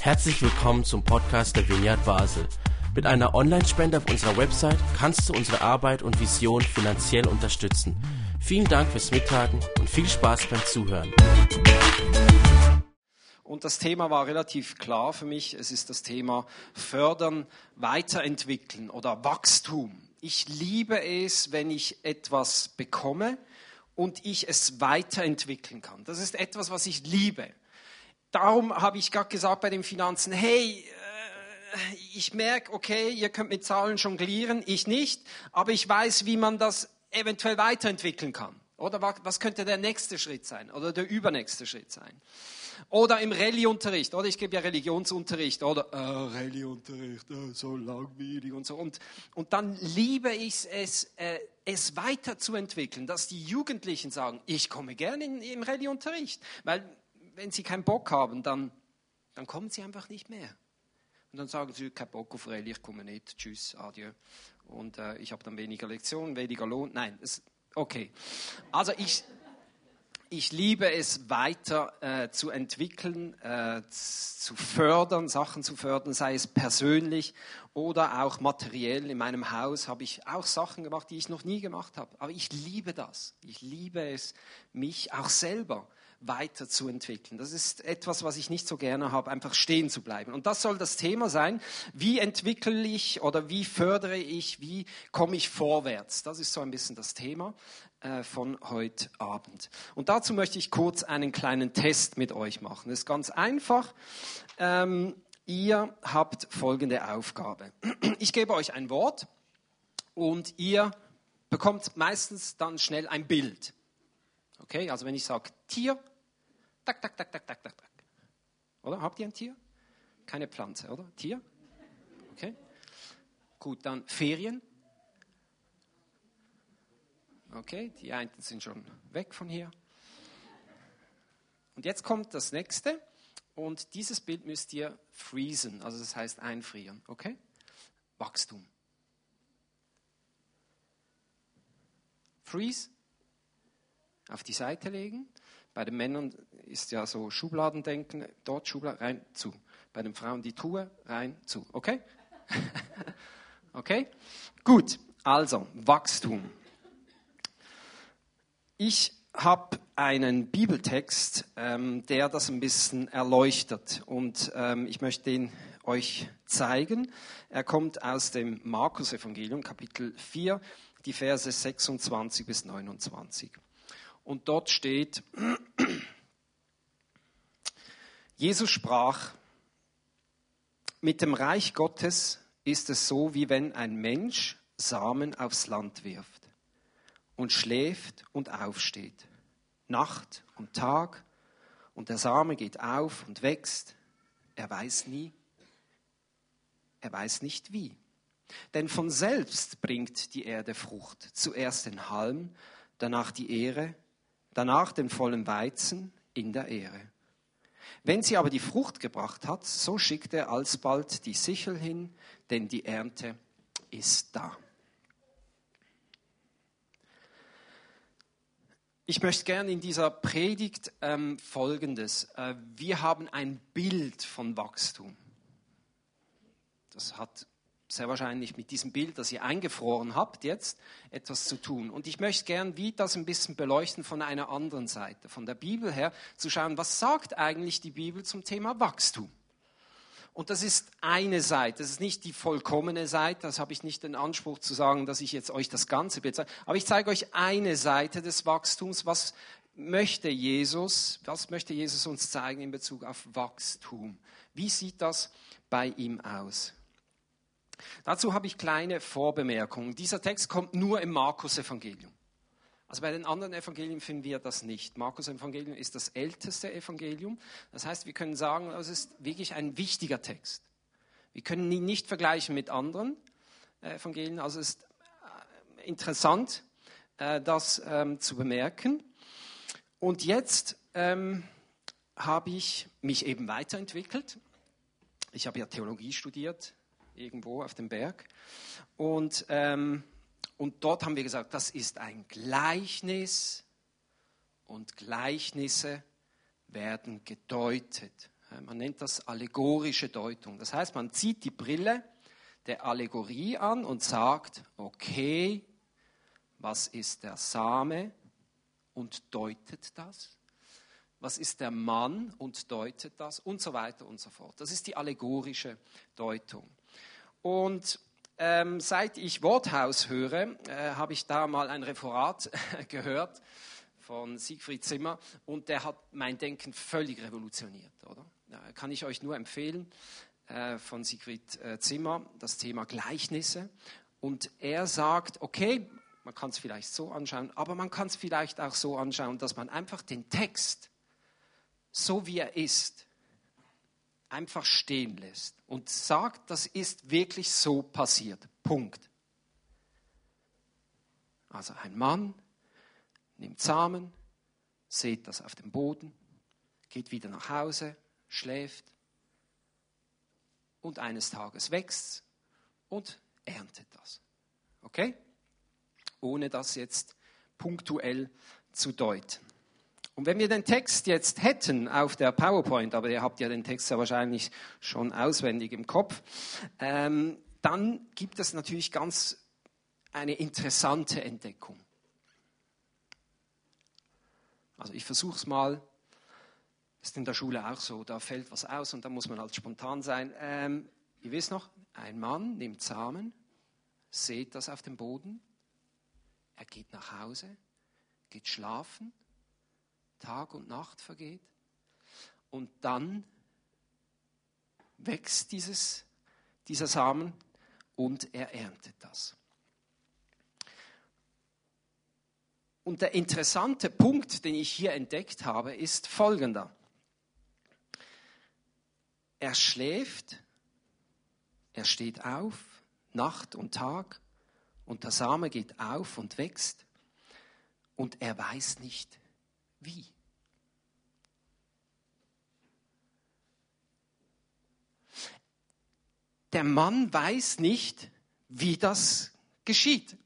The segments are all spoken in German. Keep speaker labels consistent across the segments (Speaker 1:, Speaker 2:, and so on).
Speaker 1: Herzlich willkommen zum Podcast der Vineyard Basel. Mit einer Online-Spende auf unserer Website kannst du unsere Arbeit und Vision finanziell unterstützen. Vielen Dank fürs Mittagen und viel Spaß beim Zuhören.
Speaker 2: Und das Thema war relativ klar für mich. Es ist das Thema Fördern, Weiterentwickeln oder Wachstum. Ich liebe es, wenn ich etwas bekomme und ich es weiterentwickeln kann. Das ist etwas, was ich liebe. Darum habe ich gerade gesagt bei den Finanzen, hey, äh, ich merke, okay, ihr könnt mit Zahlen jonglieren, ich nicht, aber ich weiß, wie man das eventuell weiterentwickeln kann. Oder was könnte der nächste Schritt sein oder der übernächste Schritt sein? Oder im Rallye-Unterricht, oder ich gebe ja Religionsunterricht, oder äh, Rallye-Unterricht, äh, so langweilig und so. Und, und dann liebe ich es, äh, es weiterzuentwickeln, dass die Jugendlichen sagen, ich komme gerne im Rallye-Unterricht. Weil wenn sie keinen Bock haben, dann, dann kommen sie einfach nicht mehr. Und dann sagen sie, kein Bock auf Rallye, ich komme nicht, tschüss, adieu. Und äh, ich habe dann weniger Lektionen, weniger Lohn. Nein, es, okay. Also ich, ich liebe es weiter äh, zu entwickeln, äh, zu fördern, Sachen zu fördern, sei es persönlich oder auch materiell. In meinem Haus habe ich auch Sachen gemacht, die ich noch nie gemacht habe. Aber ich liebe das. Ich liebe es, mich auch selber weiterzuentwickeln. Das ist etwas, was ich nicht so gerne habe, einfach stehen zu bleiben. Und das soll das Thema sein. Wie entwickle ich oder wie fördere ich, wie komme ich vorwärts? Das ist so ein bisschen das Thema äh, von heute Abend. Und dazu möchte ich kurz einen kleinen Test mit euch machen. Das ist ganz einfach. Ähm, ihr habt folgende Aufgabe. Ich gebe euch ein Wort und ihr bekommt meistens dann schnell ein Bild. Okay, also wenn ich sage Tier, tak, tak, tak, tak, tak, tak, tak. Oder? Habt ihr ein Tier? Keine Pflanze, oder? Tier? Okay. Gut, dann Ferien. Okay, die einen sind schon weg von hier. Und jetzt kommt das nächste. Und dieses Bild müsst ihr freezen, also das heißt einfrieren. Okay? Wachstum. Freeze auf die Seite legen. Bei den Männern ist ja so Schubladendenken, dort Schubladen rein zu. Bei den Frauen die Truhe rein zu. Okay? okay? Gut, also Wachstum. Ich habe einen Bibeltext, ähm, der das ein bisschen erleuchtet und ähm, ich möchte den euch zeigen. Er kommt aus dem Markus-Evangelium, Kapitel 4, die Verse 26 bis 29. Und dort steht, Jesus sprach, mit dem Reich Gottes ist es so, wie wenn ein Mensch Samen aufs Land wirft und schläft und aufsteht, Nacht und Tag, und der Same geht auf und wächst. Er weiß nie, er weiß nicht wie. Denn von selbst bringt die Erde Frucht, zuerst den Halm, danach die Ehre, danach den vollen Weizen in der Ehre. Wenn sie aber die Frucht gebracht hat, so schickt er alsbald die Sichel hin, denn die Ernte ist da. Ich möchte gerne in dieser Predigt ähm, Folgendes. Äh, wir haben ein Bild von Wachstum. Das hat sehr wahrscheinlich mit diesem Bild, das ihr eingefroren habt, jetzt etwas zu tun. Und ich möchte gern wie das ein bisschen beleuchten von einer anderen Seite, von der Bibel her, zu schauen, was sagt eigentlich die Bibel zum Thema Wachstum. Und das ist eine Seite, das ist nicht die vollkommene Seite, das habe ich nicht den Anspruch zu sagen, dass ich jetzt euch das ganze Bild aber ich zeige euch eine Seite des Wachstums, was möchte Jesus, was möchte Jesus uns zeigen in Bezug auf Wachstum? Wie sieht das bei ihm aus? Dazu habe ich kleine Vorbemerkungen. Dieser Text kommt nur im Markus-Evangelium. Also bei den anderen Evangelien finden wir das nicht. Markus Evangelium ist das älteste Evangelium. Das heißt, wir können sagen, es ist wirklich ein wichtiger Text. Wir können ihn nicht vergleichen mit anderen äh, Evangelien. Also es ist äh, interessant, äh, das ähm, zu bemerken. Und jetzt ähm, habe ich mich eben weiterentwickelt. Ich habe ja Theologie studiert, irgendwo auf dem Berg. Und, ähm, und dort haben wir gesagt, das ist ein Gleichnis und Gleichnisse werden gedeutet. Man nennt das allegorische Deutung. Das heißt, man zieht die Brille der Allegorie an und sagt, okay, was ist der Same und deutet das? Was ist der Mann und deutet das? Und so weiter und so fort. Das ist die allegorische Deutung. Und ähm, seit ich Worthaus höre, äh, habe ich da mal ein Referat gehört von Siegfried Zimmer und der hat mein Denken völlig revolutioniert, oder? Ja, kann ich euch nur empfehlen äh, von Siegfried äh, Zimmer, das Thema Gleichnisse. Und er sagt, okay, man kann es vielleicht so anschauen, aber man kann es vielleicht auch so anschauen, dass man einfach den Text, so wie er ist, einfach stehen lässt und sagt, das ist wirklich so passiert. Punkt. Also ein Mann nimmt Samen, sät das auf dem Boden, geht wieder nach Hause, schläft und eines Tages wächst und erntet das. Okay? Ohne das jetzt punktuell zu deuten. Und wenn wir den Text jetzt hätten auf der PowerPoint, aber ihr habt ja den Text ja wahrscheinlich schon auswendig im Kopf, ähm, dann gibt es natürlich ganz eine interessante Entdeckung. Also ich versuche es mal. Ist in der Schule auch so. Da fällt was aus und da muss man halt spontan sein. Ähm, ihr wisst noch, ein Mann nimmt Samen, sät das auf dem Boden, er geht nach Hause, geht schlafen, Tag und Nacht vergeht und dann wächst dieses, dieser Samen und er erntet das. Und der interessante Punkt, den ich hier entdeckt habe, ist folgender. Er schläft, er steht auf, Nacht und Tag, und der Same geht auf und wächst, und er weiß nicht wie. Der Mann weiß nicht, wie das geschieht.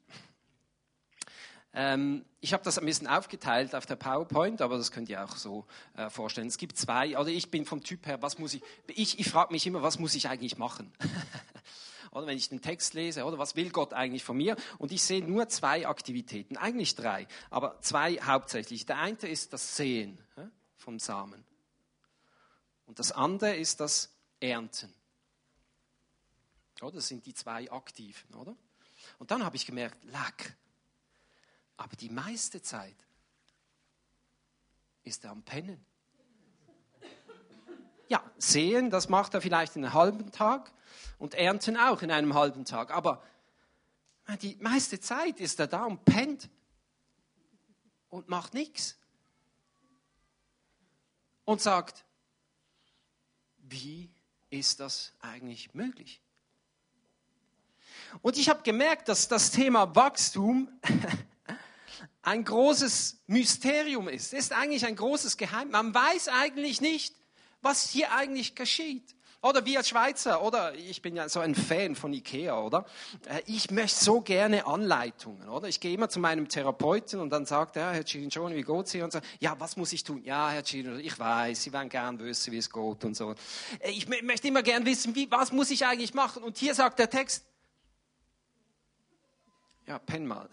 Speaker 2: Ähm, ich habe das ein bisschen aufgeteilt auf der PowerPoint, aber das könnt ihr auch so äh, vorstellen. Es gibt zwei, oder ich bin vom Typ her, was muss ich, ich, ich frage mich immer, was muss ich eigentlich machen? oder wenn ich den Text lese, oder was will Gott eigentlich von mir? Und ich sehe nur zwei Aktivitäten, eigentlich drei, aber zwei hauptsächlich. Der eine ist das Sehen vom Samen. Und das andere ist das Ernten. Oder? Das sind die zwei Aktiven, oder? Und dann habe ich gemerkt, lack, aber die meiste Zeit ist er am Pennen. Ja, sehen, das macht er vielleicht in einem halben Tag und ernten auch in einem halben Tag. Aber die meiste Zeit ist er da und pennt und macht nichts. Und sagt, wie ist das eigentlich möglich? Und ich habe gemerkt, dass das Thema Wachstum ein großes Mysterium ist. Es ist eigentlich ein großes Geheimnis. Man weiß eigentlich nicht, was hier eigentlich geschieht. Oder wir als Schweizer, oder ich bin ja so ein Fan von Ikea, oder? Äh, ich möchte so gerne Anleitungen, oder? Ich gehe immer zu meinem Therapeuten und dann sagt er, Herr Cirinchoni, wie geht's hier? Und so, ja, was muss ich tun? Ja, Herr Cirinchoni, ich weiß, Sie werden gern wissen, wie es geht und so. Äh, ich möchte immer gern wissen, wie, was muss ich eigentlich machen? Und hier sagt der Text, ja, penn mal.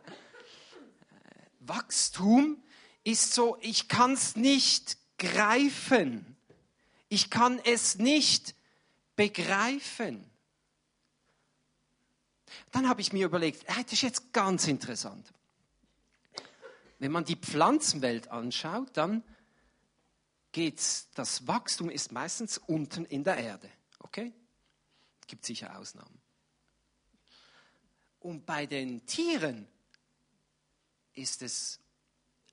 Speaker 2: Wachstum ist so, ich kann es nicht greifen. Ich kann es nicht begreifen. Dann habe ich mir überlegt, äh, das ist jetzt ganz interessant. Wenn man die Pflanzenwelt anschaut, dann geht's, das Wachstum ist meistens unten in der Erde. Okay? Gibt sicher Ausnahmen. Und bei den Tieren ist es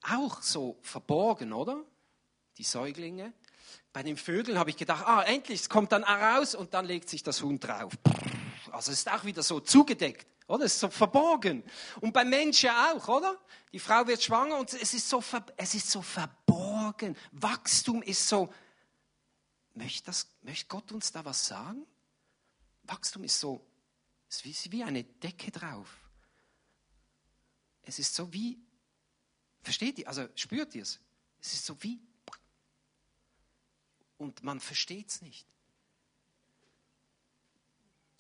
Speaker 2: auch so verborgen, oder? Die Säuglinge. Bei den Vögeln habe ich gedacht, ah, endlich, es kommt dann raus und dann legt sich das Huhn drauf. Also es ist auch wieder so zugedeckt, oder? Es ist so verborgen. Und beim Menschen auch, oder? Die Frau wird schwanger und es ist so, es ist so verborgen. Wachstum ist so, möchte, das, möchte Gott uns da was sagen? Wachstum ist so, es ist wie eine Decke drauf. Es ist so wie, versteht ihr, also spürt ihr es? Es ist so wie, und man versteht es nicht.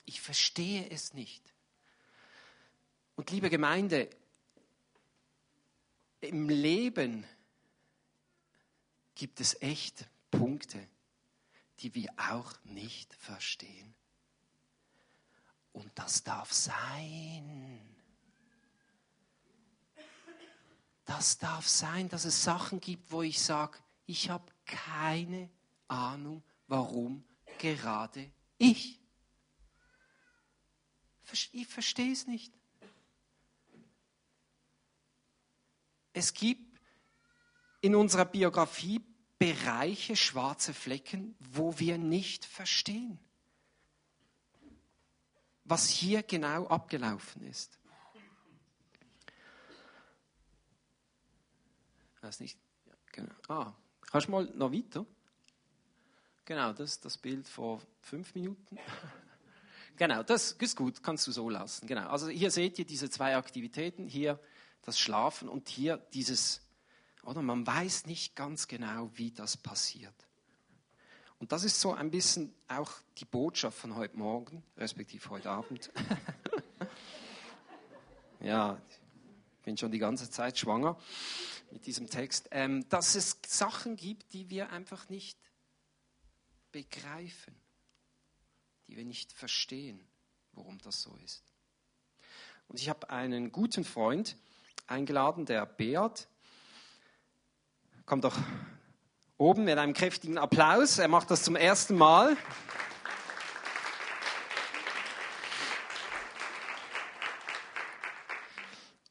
Speaker 2: Ich verstehe es nicht. Und liebe Gemeinde, im Leben gibt es echt Punkte, die wir auch nicht verstehen. Und das darf sein. Das darf sein, dass es Sachen gibt, wo ich sage, ich habe keine Ahnung, warum gerade ich. Ich verstehe es nicht. Es gibt in unserer Biografie Bereiche, schwarze Flecken, wo wir nicht verstehen, was hier genau abgelaufen ist. Weiß nicht. Genau. Ah, kannst du mal noch weiter? Genau, das ist das Bild vor fünf Minuten. genau, das ist gut, kannst du so lassen. Genau. Also hier seht ihr diese zwei Aktivitäten, hier das Schlafen und hier dieses oder man weiß nicht ganz genau, wie das passiert. Und das ist so ein bisschen auch die Botschaft von heute Morgen, respektive heute Abend. ja, ich bin schon die ganze Zeit schwanger mit diesem Text, ähm, dass es Sachen gibt, die wir einfach nicht begreifen, die wir nicht verstehen, warum das so ist. Und ich habe einen guten Freund eingeladen, der Beat, Kommt doch oben mit einem kräftigen Applaus. Er macht das zum ersten Mal.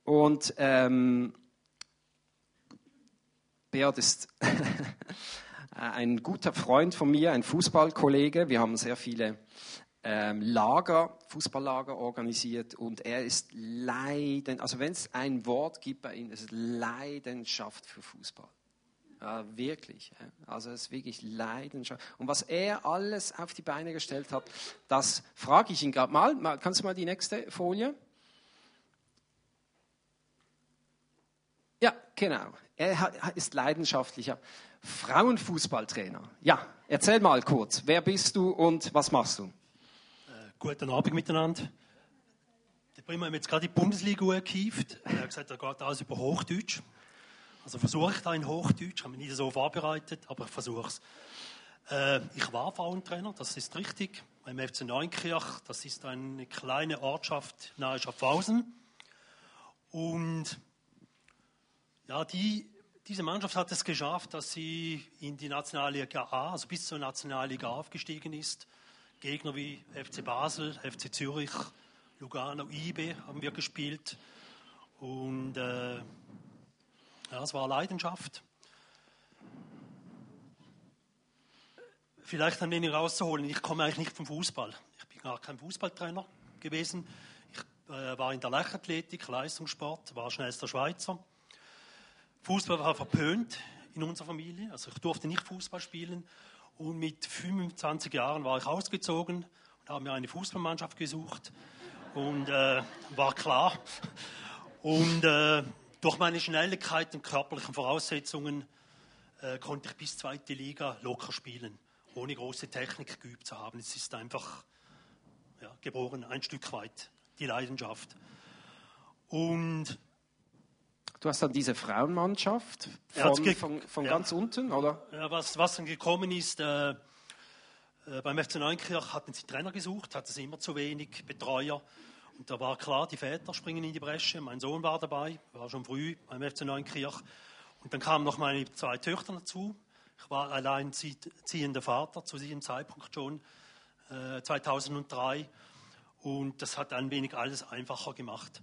Speaker 2: Und ähm, Beat ist ein guter Freund von mir, ein Fußballkollege. Wir haben sehr viele ähm, Lager, Fußballlager organisiert und er ist leiden, also wenn es ein Wort gibt bei ihm, ist es Leidenschaft für Fußball. Ja, wirklich. Also es ist wirklich Leidenschaft. Und was er alles auf die Beine gestellt hat, das frage ich ihn gerade mal. Kannst du mal die nächste Folie? Ja, genau. Er ist leidenschaftlicher Frauenfußballtrainer. Ja, erzähl mal kurz. Wer bist du und was machst du? Äh,
Speaker 3: guten Abend miteinander. Der Prima hat jetzt gerade die Bundesliga gekieft. Er hat gesagt, er geht alles über Hochdeutsch. Also versuche ich da in Hochdeutsch, habe mich nicht so vorbereitet, aber ich versuche es. Äh, ich war Frauentrainer, das ist richtig, beim FC Neunkirch. Das ist eine kleine Ortschaft nahe Schaffhausen. Und ja, die, diese Mannschaft hat es geschafft, dass sie in die Nationalliga A, also bis zur Nationalliga A aufgestiegen ist. Gegner wie FC Basel, FC Zürich, Lugano, IB haben wir gespielt. Und äh, ja, es war Leidenschaft. Vielleicht ein wenig rauszuholen. Ich komme eigentlich nicht vom Fußball. Ich bin gar kein Fußballtrainer gewesen. Ich äh, war in der Leichtathletik, Leistungssport, war schnellster Schweizer. Fußball war verpönt in unserer Familie. Also ich durfte nicht Fußball spielen. Und mit 25 Jahren war ich ausgezogen und habe mir eine Fußballmannschaft gesucht. Und äh, war klar. Und äh, durch meine Schnelligkeit und körperlichen Voraussetzungen äh, konnte ich bis zweite Liga locker spielen, ohne große Technik geübt zu haben. Es ist einfach ja, geboren, ein Stück weit, die Leidenschaft. Und
Speaker 2: Du hast dann diese Frauenmannschaft von, von, von ja. ganz unten, oder?
Speaker 3: Ja, was, was dann gekommen ist, äh, äh, beim FC Neunkirch hatten sie Trainer gesucht, hatten sie immer zu wenig Betreuer. Und da war klar, die Väter springen in die Bresche. Mein Sohn war dabei, war schon früh beim FC Neunkirch. Und dann kamen noch meine zwei Töchter dazu. Ich war allein ziehender Vater zu diesem Zeitpunkt schon, äh, 2003. Und das hat ein wenig alles einfacher gemacht.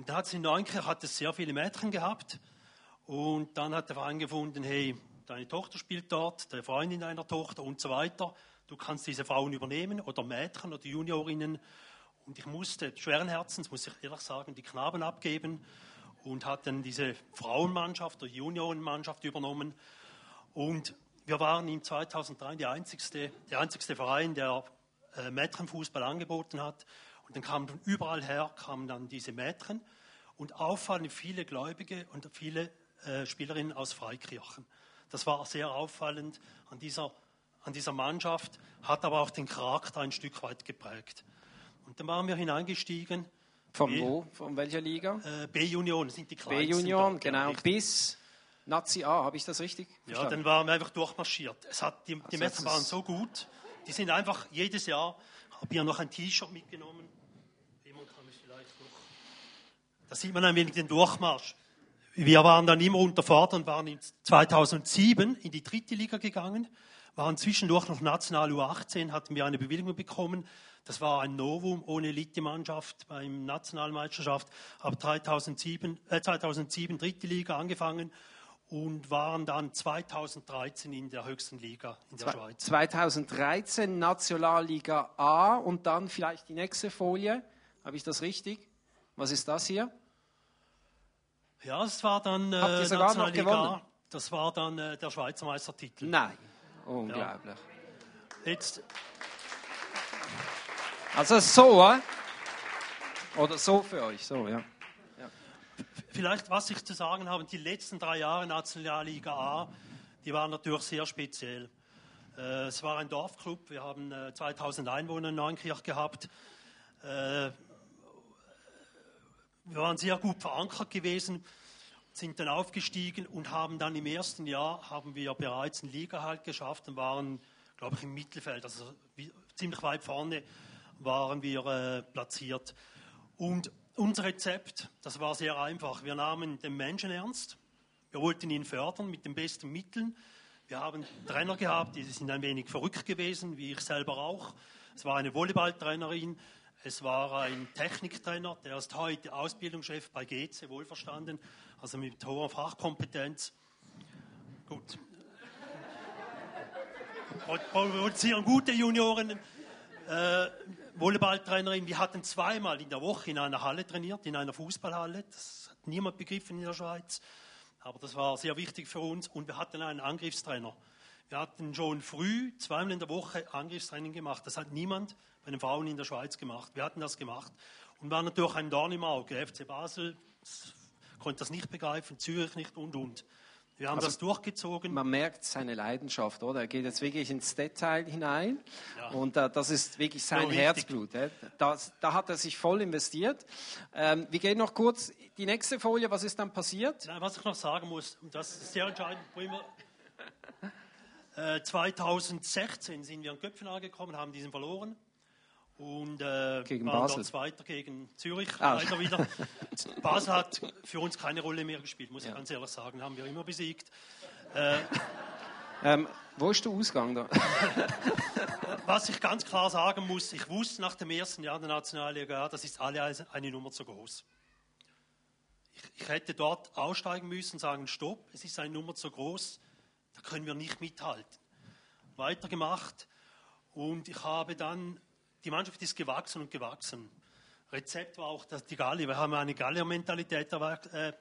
Speaker 3: Und da hat es in Neunkirch hat es sehr viele Mädchen gehabt. Und dann hat der Verein gefunden, hey, deine Tochter spielt dort, der Freundin deiner Tochter und so weiter. Du kannst diese Frauen übernehmen oder Mädchen oder Juniorinnen. Und ich musste schweren Herzens, muss ich ehrlich sagen, die Knaben abgeben und hat dann diese Frauenmannschaft oder Juniorenmannschaft übernommen. Und wir waren im 2003 die einzigste, der einzigste Verein, der äh, Mädchenfußball angeboten hat. Und dann kamen von überall her kamen dann diese Mädchen und auffallend viele Gläubige und viele äh, Spielerinnen aus Freikirchen. Das war sehr auffallend an dieser an dieser Mannschaft, hat aber auch den Charakter ein Stück weit geprägt. Und dann waren wir hineingestiegen.
Speaker 2: Von wo? Von welcher Liga?
Speaker 3: Äh, B-Union sind die kleinsten.
Speaker 2: B-Union, genau. Bis Nazi A, habe ich das richtig
Speaker 3: Ja,
Speaker 2: verstanden?
Speaker 3: dann waren wir einfach durchmarschiert. Es hat, die die
Speaker 2: Also das
Speaker 3: waren so gut. Die sind einfach jedes Jahr, habe ich noch ein T-Shirt mitgenommen. Jemand kann es vielleicht noch. Da sieht man ein wenig den Durchmarsch. Wir waren dann immer unterfordert und waren in 2007 in die dritte Liga gegangen, waren zwischendurch noch national U18, hatten wir eine Bewilligung bekommen. Das war ein Novum ohne Elite-Mannschaft beim Nationalmeisterschaft. Ab 2007, äh, 2007 dritte Liga angefangen und waren dann 2013 in der höchsten Liga in der Schweiz.
Speaker 2: 2013 Nationalliga A und dann vielleicht die nächste Folie. Habe ich das richtig? Was ist das hier?
Speaker 3: Ja, es war dann äh,
Speaker 2: Habt ihr sogar noch gewonnen?
Speaker 3: Das war dann äh, der Schweizer Meistertitel.
Speaker 2: Nein. Unglaublich.
Speaker 3: Jetzt,
Speaker 2: Also so, äh? Oder so für euch, so, ja.
Speaker 3: vielleicht, was ich zu sagen habe, die letzten drei Jahre Nationalliga A, die waren natürlich sehr speziell. Äh, es war ein Dorfclub, wir haben äh, 2000 Einwohner in Neunkirch gehabt. Wir waren sehr gut verankert gewesen, sind dann aufgestiegen und haben dann im ersten Jahr haben wir bereits einen Ligahalt geschafft und waren, glaube ich, im Mittelfeld, also ziemlich weit vorne waren wir äh, platziert. Und unser Rezept, das war sehr einfach. Wir nahmen den Menschen ernst, wir wollten ihn fördern mit den besten Mitteln. Wir haben Trainer gehabt, die sind ein wenig verrückt gewesen, wie ich selber auch. Es war eine Volleyballtrainerin, es war ein Techniktrainer, der ist heute Ausbildungschef bei GC, wohlverstanden, also mit hoher Fachkompetenz. Gut. Pro- Produzieren gute Junioren. Äh, Volleyballtrainerin, wir hatten zweimal in der Woche in einer Halle trainiert, in einer Fußballhalle. Das hat niemand begriffen in der Schweiz. Aber das war sehr wichtig für uns. Und wir hatten einen Angriffstrainer. Wir hatten schon früh zweimal in der Woche Angriffstraining gemacht. Das hat niemand bei den Frauen in der Schweiz gemacht. Wir hatten das gemacht. Und war natürlich ein Dorn im Auge. FC Basel konnte das nicht begreifen, Zürich nicht und und. Wir haben
Speaker 2: Also
Speaker 3: das durchgezogen.
Speaker 2: Man merkt seine Leidenschaft, oder? Er geht jetzt wirklich ins Detail hinein
Speaker 3: Ja.
Speaker 2: und äh, das ist wirklich sein
Speaker 3: So.
Speaker 2: Herzblut. äh. Das, da hat er sich voll investiert. Ähm, wir gehen noch kurz die nächste Folie. Was ist dann passiert?
Speaker 3: Nein, was ich noch sagen muss, und das ist sehr entscheidend, wo immer, äh, 2016 sind wir in Köpfenhagen gekommen, haben diesen verloren und äh,
Speaker 2: Gegen
Speaker 3: waren
Speaker 2: Basel.
Speaker 3: dort Zweiter gegen Zürich
Speaker 2: Ah.
Speaker 3: leider wieder. Basel hat für uns keine Rolle mehr gespielt, muss
Speaker 2: Ja.
Speaker 3: ich ganz ehrlich sagen, haben wir immer besiegt.
Speaker 2: Ähm, wo ist der Ausgang da?
Speaker 3: Was ich ganz klar sagen muss, ich wusste nach dem ersten Jahr der Nationalliga, das ist alle eine Nummer zu groß. Ich, ich hätte dort aussteigen müssen und sagen, stopp, es ist eine Nummer zu groß, da können wir nicht mithalten. Weitergemacht und ich habe dann, die Mannschaft ist gewachsen und gewachsen. Rezept war auch dass die Gallier, wir haben eine Gallier-Mentalität äh,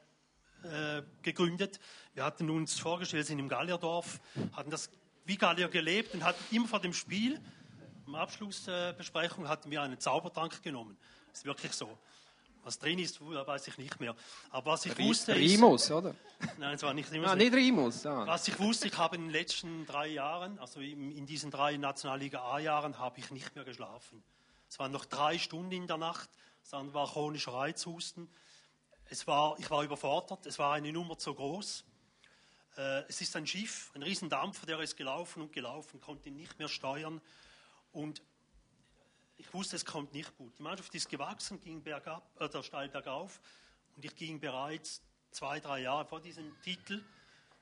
Speaker 3: äh, gegründet. Wir hatten uns vorgestellt, wir sind im Gallierdorf, hatten das wie Gallier gelebt und hatten immer vor dem Spiel, am Abschlussbesprechung, hatten wir einen Zaubertrank genommen. Das ist wirklich so. Was drin ist, weiß ich nicht mehr. Aber was ich wusste ist,
Speaker 2: Rimus, oder?
Speaker 3: nein, es war nicht Rimus.
Speaker 2: Ah, nicht Rimus. Ah.
Speaker 3: Was ich wusste, ich habe in den letzten drei Jahren, also in, in diesen drei Nationalliga A-Jahren, habe ich nicht mehr geschlafen. Es waren noch drei Stunden in der Nacht, dann war chronischer Reizhusten. Es war, ich war überfordert, es war eine Nummer zu groß. Äh, es ist ein Schiff, ein Riesendampfer, der ist gelaufen und gelaufen, konnte ihn nicht mehr steuern. Und ich wusste, es kommt nicht gut. Die Mannschaft ist gewachsen, ging bergab, oder steil bergauf. Und ich ging bereits zwei, drei Jahre vor diesem Titel,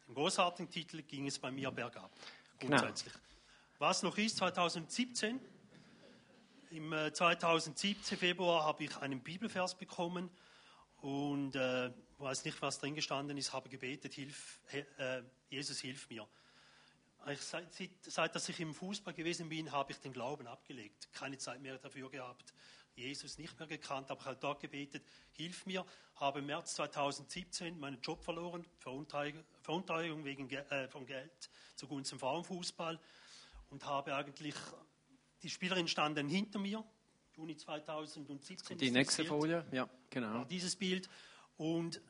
Speaker 3: dem großartigen Titel, ging es bei mir bergab.
Speaker 2: Genau.
Speaker 3: Grundsätzlich. Was noch ist, 2017, im äh, 2017 Februar habe ich einen Bibelvers bekommen und äh, weiß nicht, was drin gestanden ist, habe gebetet, hilf, äh, Jesus hilf mir. Ich, seit, seit, dass ich im Fußball gewesen bin, habe ich den Glauben abgelegt. Keine Zeit mehr dafür gehabt. Jesus nicht mehr gekannt, aber ich habe dort gebetet, hilf mir. Habe im März 2017 meinen Job verloren, Veruntreuung wegen Ge äh, von Geld zugunsten Frauenfußball und habe eigentlich, die Spielerin standen hinter mir, Juni 2017.
Speaker 2: Die nächste
Speaker 3: Bild
Speaker 2: Folie, ja, genau.
Speaker 3: dieses Bild und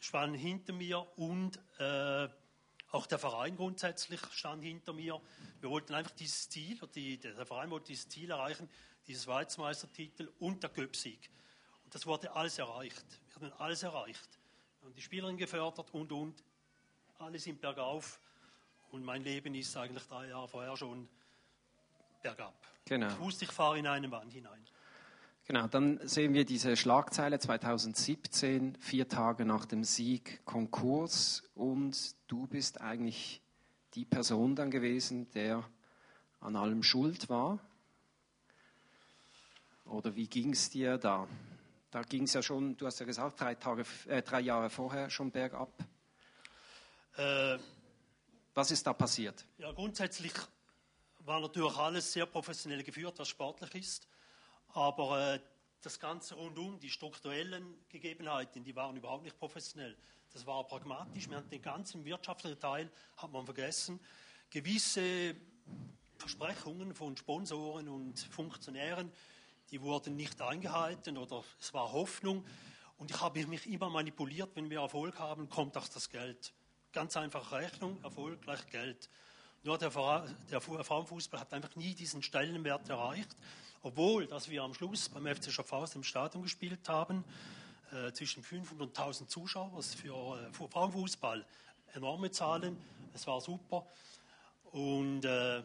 Speaker 3: schwanen hinter mir und äh, Auch der Verein grundsätzlich stand hinter mir. Wir wollten einfach dieses Ziel, die, der Verein wollte dieses Ziel erreichen, dieses Weizmeistertitel und der Göpsieg. Und das wurde alles erreicht. Wir haben alles erreicht. Wir haben die Spielerin gefördert und, und. Alle sind bergauf. Und mein Leben ist eigentlich drei Jahre vorher schon bergab. Genau. Ich wusste, ich fahre in eine Wand hinein.
Speaker 2: Genau, dann sehen wir diese Schlagzeile 2017, vier Tage nach dem Sieg, Konkurs und du bist eigentlich die Person dann gewesen, der an allem schuld war. Oder wie ging es dir da? Da ging es ja schon, du hast ja gesagt, drei, Tage, äh, drei Jahre vorher schon bergab. Äh, was ist da passiert?
Speaker 3: Ja, grundsätzlich war natürlich alles sehr professionell geführt, was sportlich ist. Aber äh, das Ganze rundum, die strukturellen Gegebenheiten, die waren überhaupt nicht professionell. Das war pragmatisch. Wir hatten den ganzen wirtschaftlichen Teil, hat man vergessen. Gewisse Versprechungen von Sponsoren und Funktionären, die wurden nicht eingehalten oder es war Hoffnung. Und ich habe mich immer manipuliert, wenn wir Erfolg haben, kommt auch das Geld. Ganz einfache Rechnung, Erfolg gleich Geld. Nur der, der Frauenfußball hat einfach nie diesen Stellenwert erreicht obwohl, dass wir am Schluss beim FC Schaffhausen im Stadion gespielt haben, äh, zwischen 500 und 1000 Zuschauer, was für, äh, für Frauenfußball enorme Zahlen, es war super. Und äh,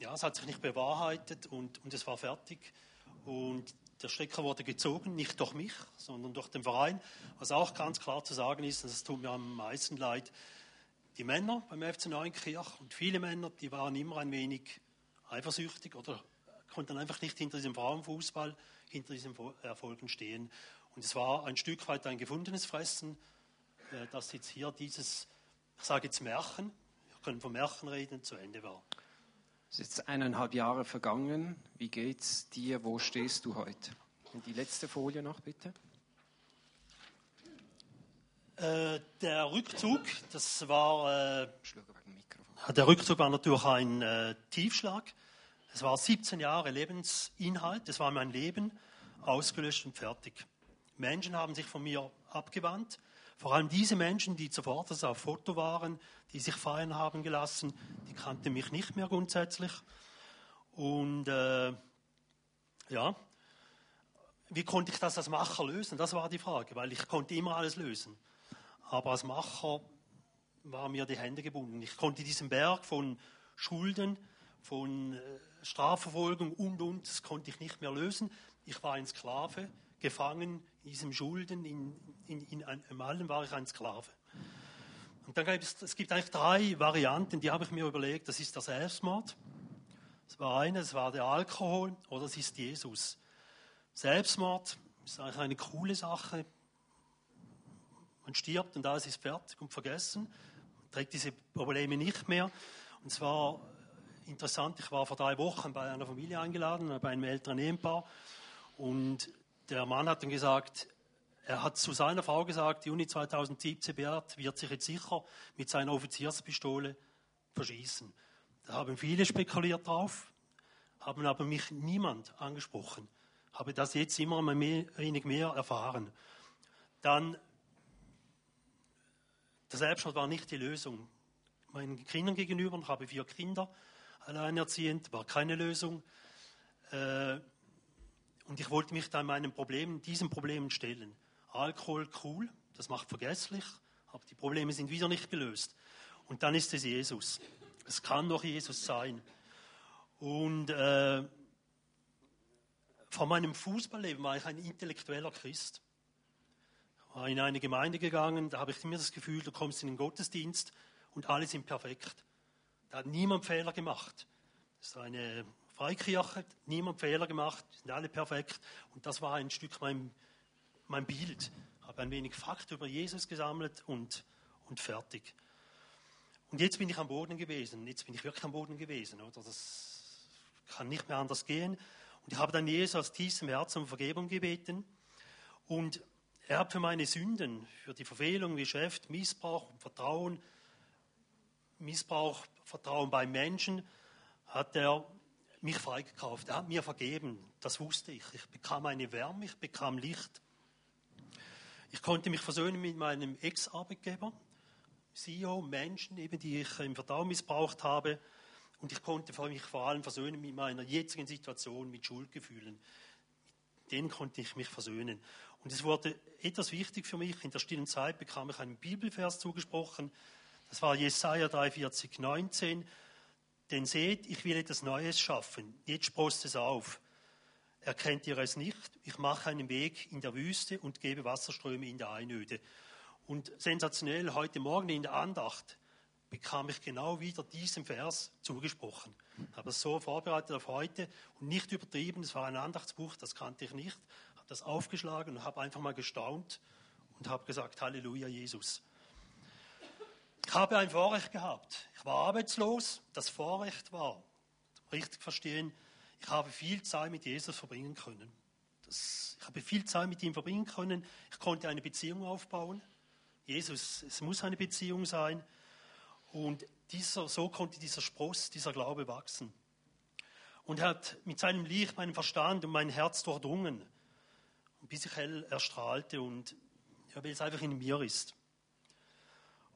Speaker 3: ja, es hat sich nicht bewahrheitet und, und es war fertig. Und der Stecker wurde gezogen, nicht durch mich, sondern durch den Verein. Was auch ganz klar zu sagen ist, und das tut mir am meisten leid, die Männer beim FC Neunkirch und viele Männer, die waren immer ein wenig eifersüchtig oder konnte dann einfach nicht hinter diesem Frauenfußball, hinter diesen Erfolgen stehen. Und es war ein Stück weit ein gefundenes Fressen, äh, dass jetzt hier dieses, ich sage jetzt Märchen, wir können von Märchen reden, zu Ende war.
Speaker 2: Es ist jetzt eineinhalb Jahre vergangen. Wie geht's dir? Wo stehst du heute? Und die letzte Folie noch, bitte.
Speaker 3: Äh, der Rückzug, das war. Äh, der Rückzug war natürlich ein äh, Tiefschlag. Es war 17 Jahre Lebensinhalt, das war mein Leben, ausgelöscht und fertig. Menschen haben sich von mir abgewandt, vor allem diese Menschen, die zuvor das auf Foto waren, die sich feiern haben gelassen, die kannten mich nicht mehr grundsätzlich. Und äh, ja, wie konnte ich das als Macher lösen? Das war die Frage, weil ich konnte immer alles lösen. Aber als Macher waren mir die Hände gebunden. Ich konnte diesen Berg von Schulden, von äh, Strafverfolgung und, und, das konnte ich nicht mehr lösen. Ich war ein Sklave, gefangen in diesem Schulden, in, in, in, in allem war ich ein Sklave. Und dann gibt es, es gibt eigentlich drei Varianten, die habe ich mir überlegt. Das ist der Selbstmord, das war eine, das war der Alkohol oder es ist Jesus. Selbstmord ist eigentlich eine coole Sache. Man stirbt und alles ist fertig und vergessen, man trägt diese Probleme nicht mehr. Und zwar interessant, ich war vor drei Wochen bei einer Familie eingeladen, bei einem älteren Ehepaar. Und der Mann hat dann gesagt, er hat zu seiner Frau gesagt, Juni 2017, Beat wird sich jetzt sicher mit seiner Offizierspistole verschießen. Da haben viele spekuliert drauf, haben aber mich niemand angesprochen. Habe das jetzt immer ein wenig mehr erfahren. Dann, der Selbstmord war nicht die Lösung. Meinen Kindern gegenüber, ich habe vier Kinder, alleinerziehend, war keine Lösung. Äh, und ich wollte mich dann meinen Problemen, diesen Problemen stellen. Alkohol, cool, das macht vergesslich, aber die Probleme sind wieder nicht gelöst. Und dann ist es Jesus. Es kann doch Jesus sein. Und äh, von meinem Fußballleben war ich ein intellektueller Christ. Ich war in eine Gemeinde gegangen, da habe ich immer das Gefühl, du kommst in den Gottesdienst und alle sind perfekt. Da hat niemand Fehler gemacht. Das ist eine Freikirche, niemand Fehler gemacht, sind alle perfekt. Und das war ein Stück mein, mein Bild. Ich habe ein wenig Fakt über Jesus gesammelt und, und fertig. Und jetzt bin ich am Boden gewesen. Jetzt bin ich wirklich am Boden gewesen. Oder? Das kann nicht mehr anders gehen. Und ich habe dann Jesus aus tiefstem Herzen um Vergebung gebeten. Und er hat für meine Sünden, für die Verfehlung, Geschäft, Missbrauch Vertrauen, Missbrauch, Vertrauen bei Menschen, hat er mich freigekauft. Er hat mir vergeben. Das wusste ich. Ich bekam eine Wärme, ich bekam Licht. Ich konnte mich versöhnen mit meinem Ex-Arbeitgeber. CEO, Menschen, eben, die ich im Vertrauen missbraucht habe. Und ich konnte mich vor allem versöhnen mit meiner jetzigen Situation, mit Schuldgefühlen. Mit denen konnte ich mich versöhnen. Und es wurde etwas wichtig für mich. In der stillen Zeit bekam ich einen Bibelvers zugesprochen. Das war Jesaja 43, 19. Denn seht, ich will etwas Neues schaffen. Jetzt sprost es auf. Erkennt ihr es nicht? Ich mache einen Weg in der Wüste und gebe Wasserströme in der Einöde. Und sensationell, heute Morgen in der Andacht bekam ich genau wieder diesen Vers zugesprochen. Ich habe es so vorbereitet auf heute und nicht übertrieben. Es war ein Andachtsbuch, das kannte ich nicht. Ich habe das aufgeschlagen und habe einfach mal gestaunt und habe gesagt, Halleluja, Jesus. Ich habe ein Vorrecht gehabt. Ich war arbeitslos. Das Vorrecht war, richtig verstehen, ich habe viel Zeit mit Jesus verbringen können. Das, ich habe viel Zeit mit ihm verbringen können. Ich konnte eine Beziehung aufbauen. Jesus, es muss eine Beziehung sein. Und dieser, so konnte dieser Spross, dieser Glaube wachsen. Und er hat mit seinem Licht meinen Verstand und mein Herz durchdrungen, bis ich hell erstrahlte und ja, weil es einfach in mir ist.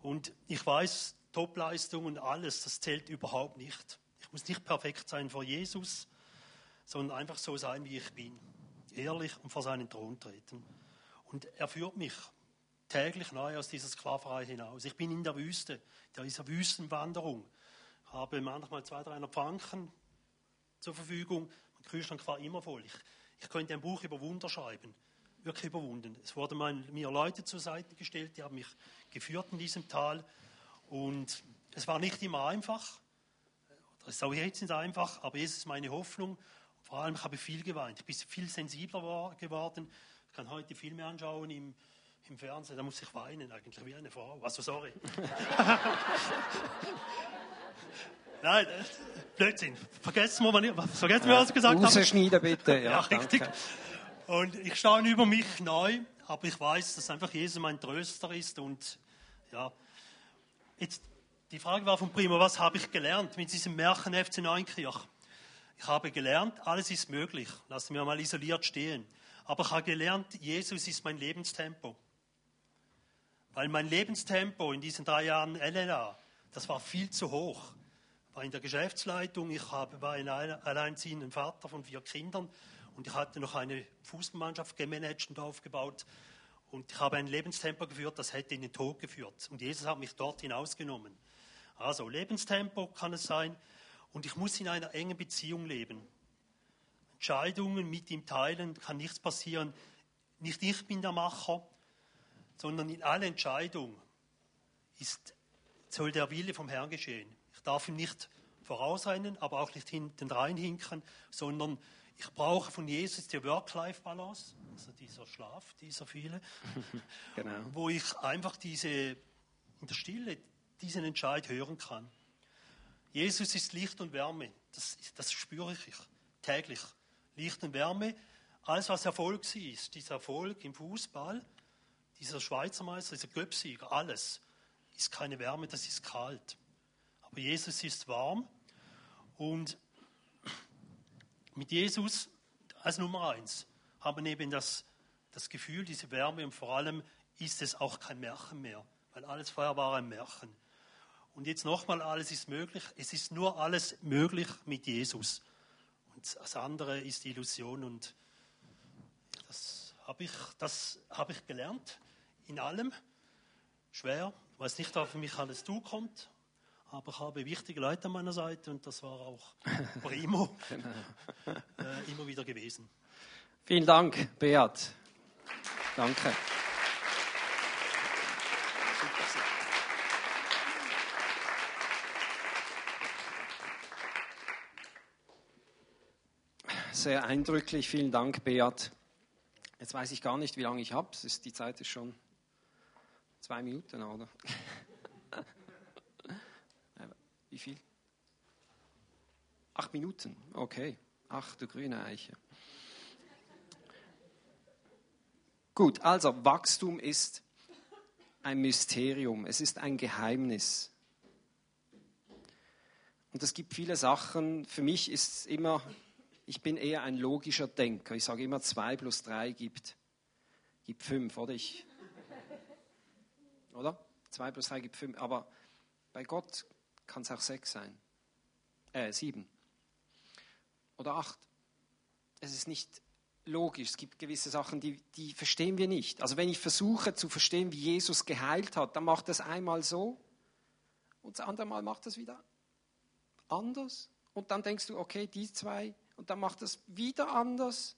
Speaker 3: Und ich weiß, Topleistung und alles, das zählt überhaupt nicht. Ich muss nicht perfekt sein vor Jesus, sondern einfach so sein, wie ich bin. Ehrlich und vor seinen Thron treten. Und er führt mich täglich neu aus dieser Sklaverei hinaus. Ich bin in der Wüste, in dieser Wüstenwanderung. Ich habe manchmal zwei, drei Franken zur Verfügung. Mein Kühlschrank war immer voll. Ich, ich könnte ein Buch über Wunder schreiben. Wirklich überwunden. Es wurden mir Leute zur Seite gestellt, die haben mich geführt in diesem Tal. Und es war nicht immer einfach. Es ist auch jetzt nicht einfach, aber es ist meine Hoffnung. Vor allem habe ich viel geweint. Ich bin viel sensibler geworden. Ich kann heute Filme anschauen im, im Fernsehen, da muss ich weinen, eigentlich wie eine Frau. Also, sorry. Nein, Blödsinn. Vergessen wir, vergessen wir was ich gesagt habe.
Speaker 2: Rausschneiden bitte. Ja,
Speaker 3: ja richtig. Und ich staune über mich neu, aber ich weiß, dass einfach Jesus mein Tröster ist. Und ja, jetzt die Frage war von Primo, was habe ich gelernt mit diesem Märchen FC Neunkirch? Ich habe gelernt, alles ist möglich. Lassen wir mal isoliert stehen. Aber ich habe gelernt, Jesus ist mein Lebenstempo. Weil mein Lebenstempo in diesen drei Jahren LNA, das war viel zu hoch. Ich war in der Geschäftsleitung, ich war ein alleinziehender Vater von vier Kindern und ich hatte noch eine Fußballmannschaft gemanagt und aufgebaut. Und ich habe ein Lebenstempo geführt, das hätte in den Tod geführt. Und Jesus hat mich dort hinausgenommen. Also Lebenstempo kann es sein. Und ich muss in einer engen Beziehung leben. Entscheidungen mit ihm teilen, kann nichts passieren. Nicht ich bin der Macher, sondern in aller Entscheidung ist, soll der Wille vom Herrn geschehen. Ich darf ihm nicht vorausrennen, aber auch nicht hinten reinhinken, sondern ich brauche von Jesus die Work-Life-Balance, also dieser Schlaf, dieser viele, genau. wo ich einfach diese, in der Stille diesen Entscheid hören kann. Jesus ist Licht und Wärme, das, das spüre ich täglich. Licht und Wärme, alles was Erfolg ist, dieser Erfolg im Fußball, dieser Schweizer Meister, dieser Göpsieger, alles ist keine Wärme, das ist kalt. Aber Jesus ist warm und mit Jesus als Nummer eins haben eben das, das Gefühl, diese Wärme und vor allem ist es auch kein Märchen mehr, weil alles vorher war ein Märchen. Und jetzt nochmal, alles ist möglich. Es ist nur alles möglich mit Jesus. Und das andere ist Illusion und das habe ich, das ich gelernt in allem. Schwer, ich weiß nicht, was für mich alles zukommt, aber ich habe wichtige Leute an meiner Seite und das war auch Primo genau. äh, immer wieder gewesen.
Speaker 2: Vielen Dank, Beat. Danke. Sehr eindrücklich. Vielen Dank, Beat. Jetzt weiß ich gar nicht, wie lange ich habe. Die Zeit ist schon Zwei Minuten, oder? Wie viel? Acht Minuten, okay. Ach, du grüne Eiche. Gut, also Wachstum ist ein Mysterium, es ist ein Geheimnis. Und es gibt viele Sachen, für mich ist es immer, ich bin eher ein logischer Denker. Ich sage immer, zwei plus drei gibt, gibt fünf, oder? Ich oder? 2 plus 3 gibt 5, aber bei Gott kann es auch 6 sein. Äh, 7. Oder 8. Es ist nicht logisch. Es gibt gewisse Sachen, die, die verstehen wir nicht. Also wenn ich versuche zu verstehen, wie Jesus geheilt hat, dann macht es einmal so und das andere Mal macht es wieder anders. Und dann denkst du, okay, die zwei, und dann macht es wieder anders.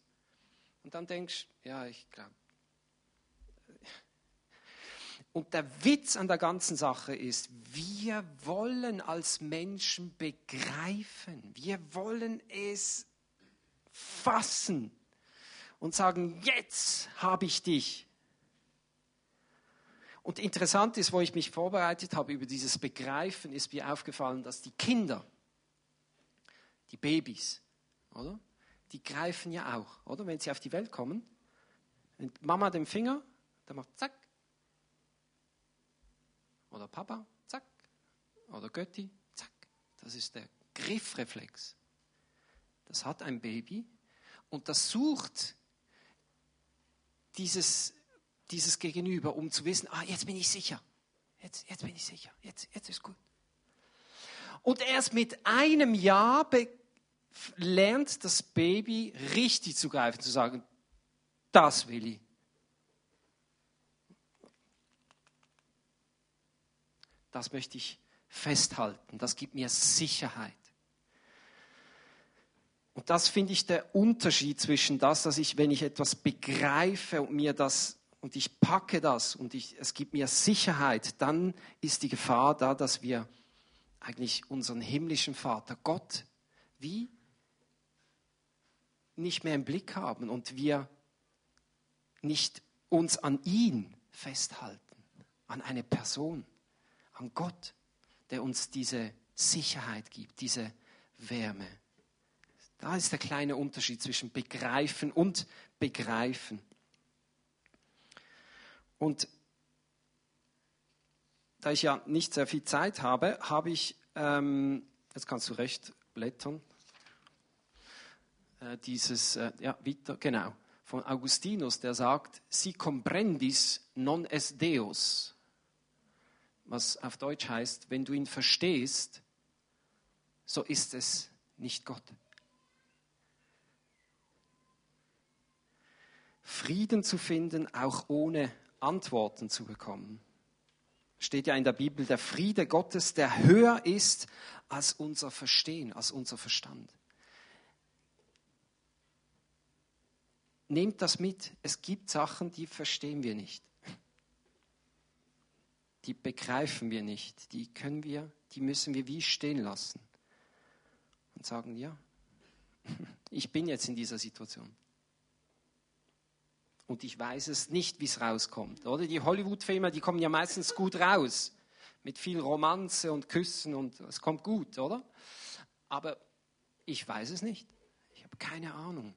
Speaker 2: Und dann denkst du, ja, ich glaube. Und der Witz an der ganzen Sache ist, wir wollen als Menschen begreifen, wir wollen es fassen und sagen, jetzt habe ich dich. Und interessant ist, wo ich mich vorbereitet habe über dieses Begreifen, ist mir aufgefallen, dass die Kinder, die Babys, oder? Die greifen ja auch, oder? Wenn sie auf die Welt kommen, wenn Mama den Finger, dann macht zack. Oder Papa, zack. Oder Götti, zack. Das ist der Griffreflex. Das hat ein Baby und das sucht dieses, dieses Gegenüber, um zu wissen, ah, jetzt bin ich sicher. Jetzt, jetzt bin ich sicher. Jetzt, jetzt ist gut. Und erst mit einem Jahr lernt das Baby richtig zu greifen, zu sagen, das will ich. Das möchte ich festhalten. Das gibt mir Sicherheit. Und das finde ich der Unterschied zwischen das, dass ich, wenn ich etwas begreife und mir das und ich packe das und ich, es gibt mir Sicherheit, dann ist die Gefahr da, dass wir eigentlich unseren himmlischen Vater, Gott, wie nicht mehr im Blick haben und wir nicht uns an ihn festhalten, an eine Person, an Gott, der uns diese Sicherheit gibt, diese Wärme. Da ist der kleine Unterschied zwischen begreifen und begreifen. Und da ich ja nicht sehr viel Zeit habe, habe ich, ähm, jetzt kannst du recht blättern, äh, dieses, äh, ja, Vita, genau, von Augustinus, der sagt, si comprendis non es Deus, was auf Deutsch heißt, wenn du ihn verstehst, so ist es nicht Gott. Frieden zu finden, auch ohne Antworten zu bekommen. Steht ja in der Bibel, der Friede Gottes, der höher ist als unser Verstehen, als unser Verstand. Nehmt das mit. Es gibt Sachen, die verstehen wir nicht. Die begreifen wir nicht. Die können wir, die müssen wir wie stehen lassen. Und sagen, ja, ich bin jetzt in dieser Situation. Und ich weiß es nicht, wie es rauskommt. Oder die Hollywood-Filme, die kommen ja meistens gut raus. Mit viel Romanze und Küssen und es kommt gut, oder? Aber ich weiß es nicht. Ich habe keine Ahnung.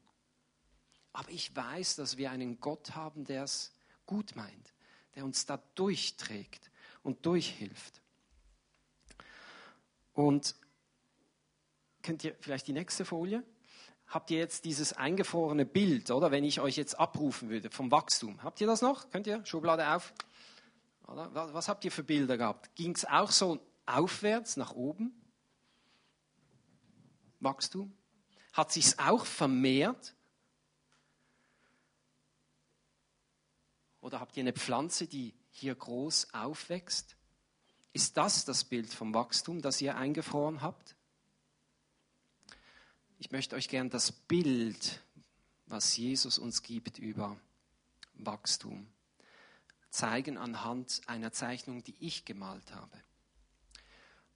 Speaker 2: Aber ich weiß, dass wir einen Gott haben, der es gut meint, der uns da durchträgt und durchhilft. Und könnt ihr vielleicht die nächste Folie? Habt ihr jetzt dieses eingefrorene Bild, oder? Wenn ich euch jetzt abrufen würde vom Wachstum. Habt ihr das noch? Könnt ihr? Schublade auf. Oder? Was habt ihr für Bilder gehabt? Ging es auch so aufwärts, nach oben? Wachstum? Hat sich auch vermehrt? Oder habt ihr eine Pflanze, die hier groß aufwächst? Ist das das Bild vom Wachstum, das ihr eingefroren habt? Ich möchte euch gern das Bild, was Jesus uns gibt über Wachstum, zeigen anhand einer Zeichnung, die ich gemalt habe.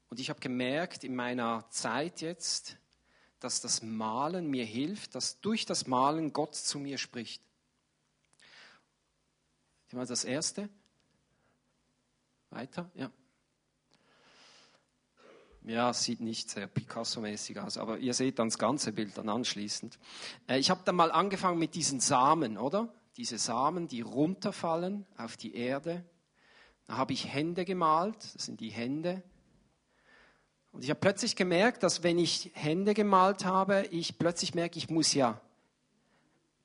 Speaker 2: Und ich habe gemerkt in meiner Zeit jetzt, dass das Malen mir hilft, dass durch das Malen Gott zu mir spricht. Das erste. Weiter, ja. Ja, sieht nicht sehr Picasso-mäßig aus, aber ihr seht dann das ganze Bild dann anschließend. Äh, ich habe dann mal angefangen mit diesen Samen, oder? Diese Samen, die runterfallen auf die Erde. Da habe ich Hände gemalt, das sind die Hände. Und ich habe plötzlich gemerkt, dass wenn ich Hände gemalt habe, ich plötzlich merke, ich muss ja,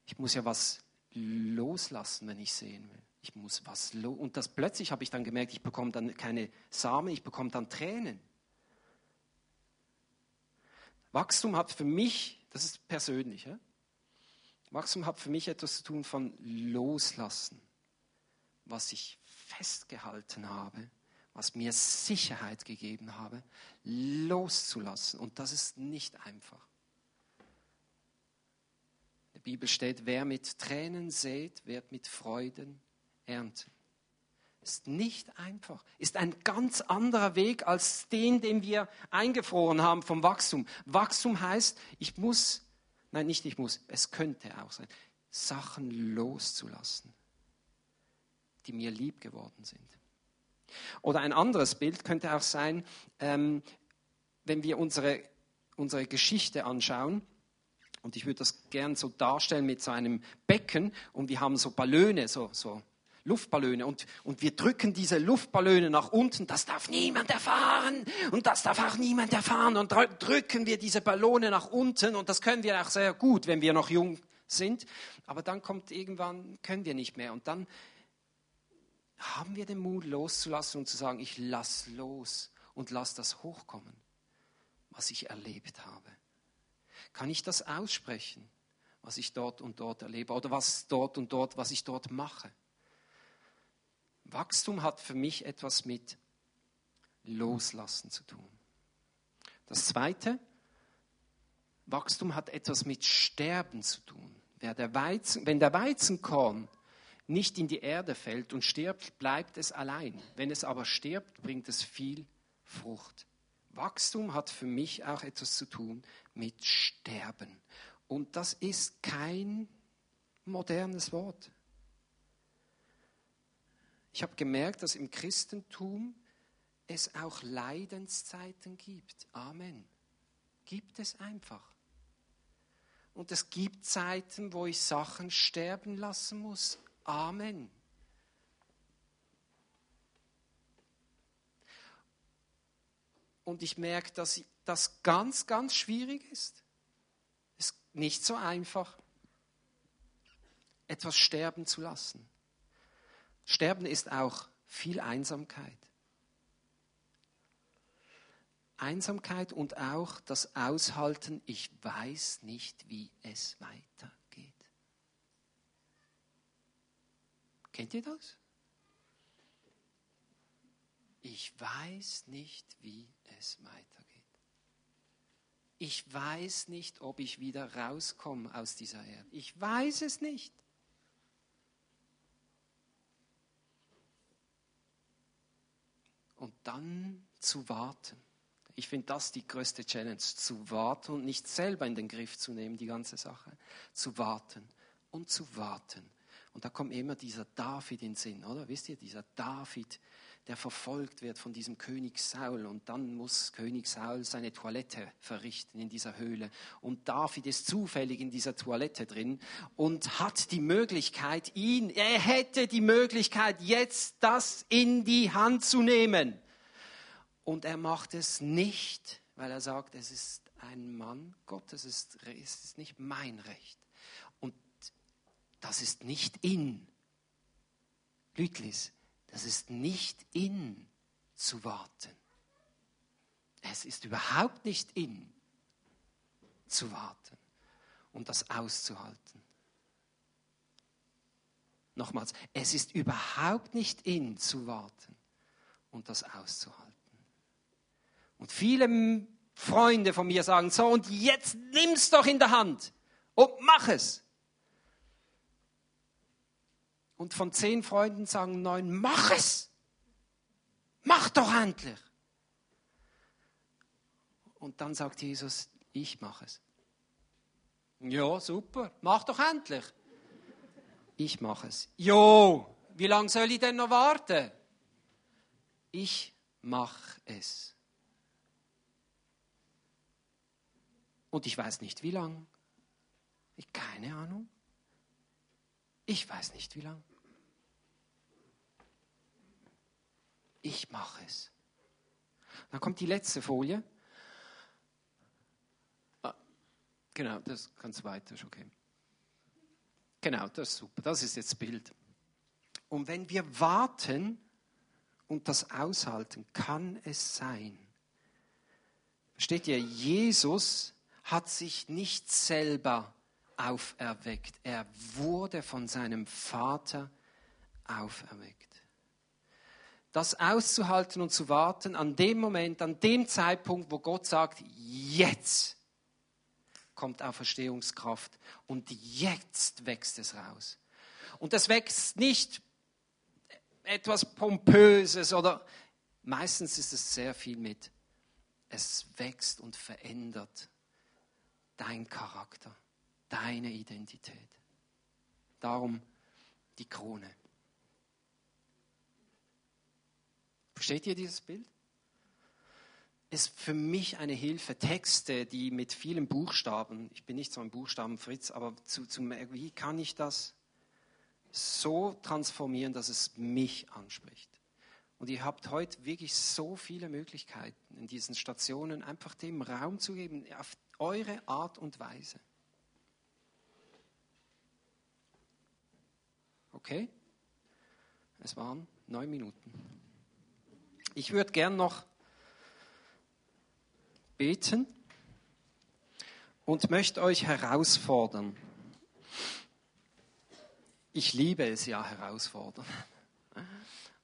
Speaker 2: ich muss ja was loslassen, wenn ich sehen will. Ich muss was los. Und das plötzlich habe ich dann gemerkt, ich bekomme dann keine Samen, ich bekomme dann Tränen. Wachstum hat für mich, das ist persönlich, ja? Wachstum hat für mich etwas zu tun von Loslassen, was ich festgehalten habe, was mir Sicherheit gegeben habe, loszulassen. Und das ist nicht einfach. In der Bibel steht, wer mit Tränen sät, wird mit Freuden ernten. Ist nicht einfach. Ist ein ganz anderer Weg als den, den wir eingefroren haben vom Wachstum. Wachstum heißt, ich muss, nein, nicht ich muss, es könnte auch sein, Sachen loszulassen, die mir lieb geworden sind. Oder ein anderes Bild könnte auch sein, ähm, wenn wir unsere, unsere Geschichte anschauen, und ich würde das gern so darstellen mit so einem Becken, und wir haben so Ballone, so, so Luftballone und, und wir drücken diese Luftballone nach unten, das darf niemand erfahren und das darf auch niemand erfahren und drücken wir diese Ballone nach unten und das können wir auch sehr gut, wenn wir noch jung sind, aber dann kommt irgendwann, können wir nicht mehr und dann haben wir den Mut loszulassen und zu sagen, ich lass los und lass das hochkommen, was ich erlebt habe. Kann ich das aussprechen, was ich dort und dort erlebe oder was dort und dort, was ich dort mache? Wachstum hat für mich etwas mit Loslassen zu tun. Das Zweite, Wachstum hat etwas mit Sterben zu tun. Der Weizen, wenn der Weizenkorn nicht in die Erde fällt und stirbt, bleibt es allein. Wenn es aber stirbt, bringt es viel Frucht. Wachstum hat für mich auch etwas zu tun mit Sterben. Und das ist kein modernes Wort. Ich habe gemerkt, dass im Christentum es auch Leidenszeiten gibt. Amen. Gibt es einfach. Und es gibt Zeiten, wo ich Sachen sterben lassen muss. Amen. Und ich merke, dass das ganz, ganz schwierig ist. Es ist nicht so einfach, etwas sterben zu lassen. Sterben ist auch viel Einsamkeit. Einsamkeit und auch das Aushalten, ich weiß nicht, wie es weitergeht. Kennt ihr das? Ich weiß nicht, wie es weitergeht. Ich weiß nicht, ob ich wieder rauskomme aus dieser Erde. Ich weiß es nicht. und dann zu warten. Ich finde das die größte Challenge, zu warten und nicht selber in den Griff zu nehmen, die ganze Sache. Zu warten und zu warten. Und da kommt immer dieser David in den Sinn, oder? Wisst ihr, dieser David, der verfolgt wird von diesem König Saul und dann muss König Saul seine Toilette verrichten in dieser Höhle und David ist zufällig in dieser Toilette drin und hat die Möglichkeit, ihn, er hätte die Möglichkeit, jetzt das in die Hand zu nehmen. Und er macht es nicht, weil er sagt, es ist ein Mann Gottes, es ist, es ist nicht mein Recht. Und das ist nicht in. Lütlis, das ist nicht in zu warten. Es ist überhaupt nicht in zu warten und das auszuhalten. Nochmals, es ist überhaupt nicht in zu warten und das auszuhalten. Und viele Freunde von mir sagen, so und jetzt nimm's doch in der Hand und mach es. Und von zehn Freunden sagen neun, mach es. Mach doch endlich. Und dann sagt Jesus, ich mache es. Ja, super, mach doch endlich. Ich mache es. Jo, wie lange soll ich denn noch warten? Ich mache es. Und ich weiß nicht, wie lang. Ich keine Ahnung. Ich weiß nicht wie lang. Ich mache es. Dann kommt die letzte Folie. Ah, genau, das kannst weiter, ist okay. Genau, das ist super. Das ist jetzt das Bild. Und wenn wir warten und das aushalten, kann es sein. Versteht ihr, Jesus hat sich nicht selber auferweckt. Er wurde von seinem Vater auferweckt. Das auszuhalten und zu warten an dem Moment, an dem Zeitpunkt, wo Gott sagt, jetzt kommt Auferstehungskraft und jetzt wächst es raus. Und es wächst nicht etwas Pompöses oder meistens ist es sehr viel mit, es wächst und verändert dein Charakter, deine Identität. Darum die Krone. Versteht ihr dieses Bild? Ist für mich eine Hilfe, Texte, die mit vielen Buchstaben, ich bin nicht so ein Buchstabenfritz, aber zu, zu, wie kann ich das so transformieren, dass es mich anspricht? Und ihr habt heute wirklich so viele Möglichkeiten in diesen Stationen, einfach dem Raum zu geben, auf eure Art und Weise. Okay? Es waren neun Minuten. Ich würde gern noch beten und möchte euch herausfordern. Ich liebe es ja herausfordern.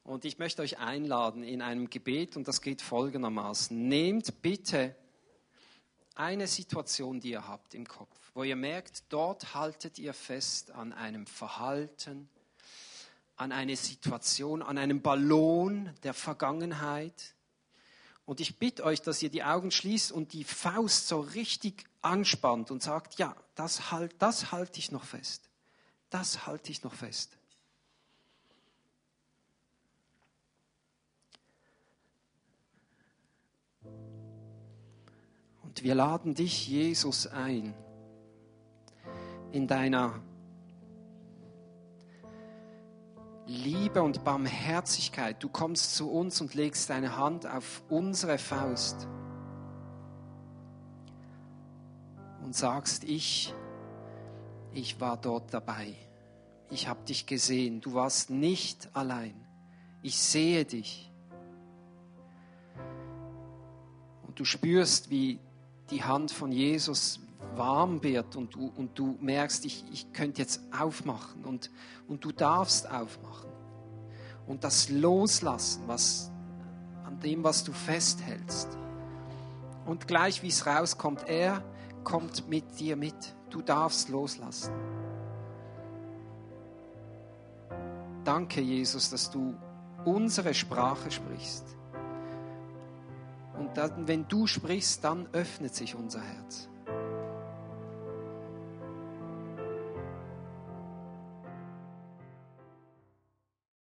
Speaker 2: Und ich möchte euch einladen in einem Gebet und das geht folgendermaßen. Nehmt bitte eine Situation, die ihr habt im Kopf, wo ihr merkt, dort haltet ihr fest an einem Verhalten, an eine Situation, an einem Ballon der Vergangenheit. Und ich bitte euch, dass ihr die Augen schließt und die Faust so richtig anspannt und sagt, ja, das, halt, das halte ich noch fest. Das halte ich noch fest. Und wir laden dich, Jesus, ein in deiner Liebe und Barmherzigkeit. Du kommst zu uns und legst deine Hand auf unsere Faust und sagst, ich, ich war dort dabei. Ich habe dich gesehen. Du warst nicht allein. Ich sehe dich. Und du spürst, wie die Hand von Jesus warm wird und du, und du merkst, ich, ich könnte jetzt aufmachen und, und du darfst aufmachen. Und das Loslassen, was, an dem, was du festhältst. Und gleich wie es rauskommt, er kommt mit dir mit. Du darfst loslassen. Danke, Jesus, dass du unsere Sprache sprichst. Und dann, wenn du sprichst, dann öffnet sich unser Herz.